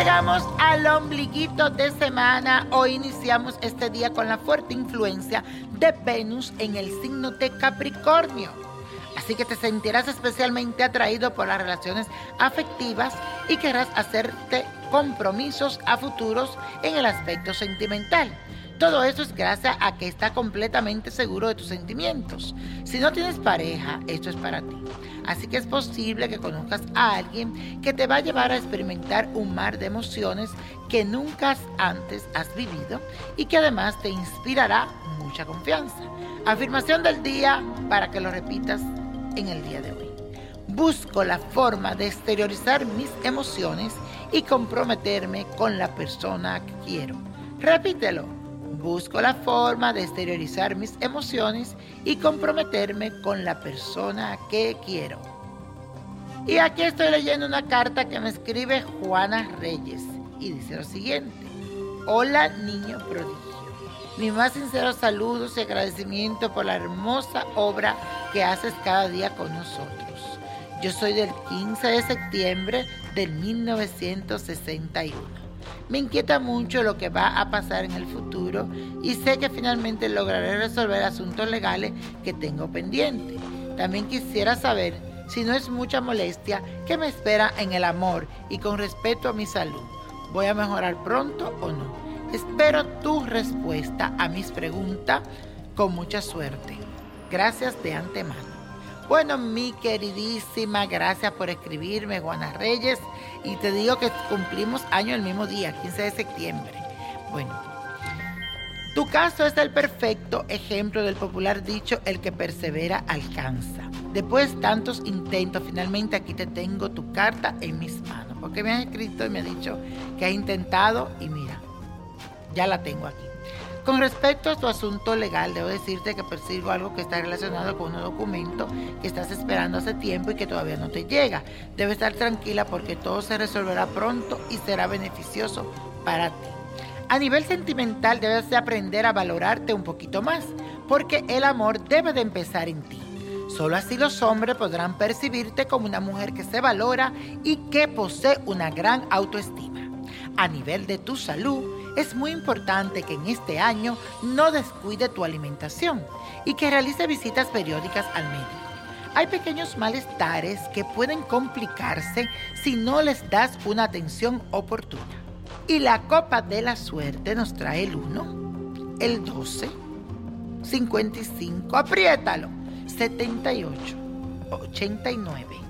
Llegamos al ombliguito de semana. Hoy iniciamos este día con la fuerte influencia de Venus en el signo de Capricornio. Así que te sentirás especialmente atraído por las relaciones afectivas y querrás hacerte compromisos a futuros en el aspecto sentimental. Todo eso es gracias a que estás completamente seguro de tus sentimientos. Si no tienes pareja, esto es para ti. Así que es posible que conozcas a alguien que te va a llevar a experimentar un mar de emociones que nunca antes has vivido y que además te inspirará mucha confianza. Afirmación del día para que lo repitas en el día de hoy. Busco la forma de exteriorizar mis emociones y comprometerme con la persona que quiero. Repítelo Busco la forma de exteriorizar mis emociones y comprometerme con la persona que quiero. Y aquí estoy leyendo una carta que me escribe Juana Reyes y dice lo siguiente. Hola niño prodigio. Mi más sincero saludos y agradecimiento por la hermosa obra que haces cada día con nosotros. Yo soy del 15 de septiembre del 1961. Me inquieta mucho lo que va a pasar en el futuro y sé que finalmente lograré resolver asuntos legales que tengo pendientes. También quisiera saber si no es mucha molestia qué me espera en el amor y con respecto a mi salud. ¿Voy a mejorar pronto o no? Espero tu respuesta a mis preguntas con mucha suerte. Gracias de antemano. Bueno, mi queridísima, gracias por escribirme, Juana Reyes. Y te digo que cumplimos año el mismo día, 15 de septiembre. Bueno, tu caso es el perfecto ejemplo del popular dicho, el que persevera alcanza. Después de tantos intentos, finalmente aquí te tengo tu carta en mis manos. Porque me has escrito y me has dicho que has intentado y mira, ya la tengo aquí. Con respecto a tu asunto legal, debo decirte que persigo algo que está relacionado con un documento que estás esperando hace tiempo y que todavía no te llega. Debes estar tranquila porque todo se resolverá pronto y será beneficioso para ti. A nivel sentimental debes de aprender a valorarte un poquito más, porque el amor debe de empezar en ti. Solo así los hombres podrán percibirte como una mujer que se valora y que posee una gran autoestima. A nivel de tu salud, es muy importante que en este año no descuide tu alimentación y que realice visitas periódicas al médico. Hay pequeños malestares que pueden complicarse si no les das una atención oportuna. Y la copa de la suerte nos trae el 1, el 12, 55, apriétalo, 78, 89.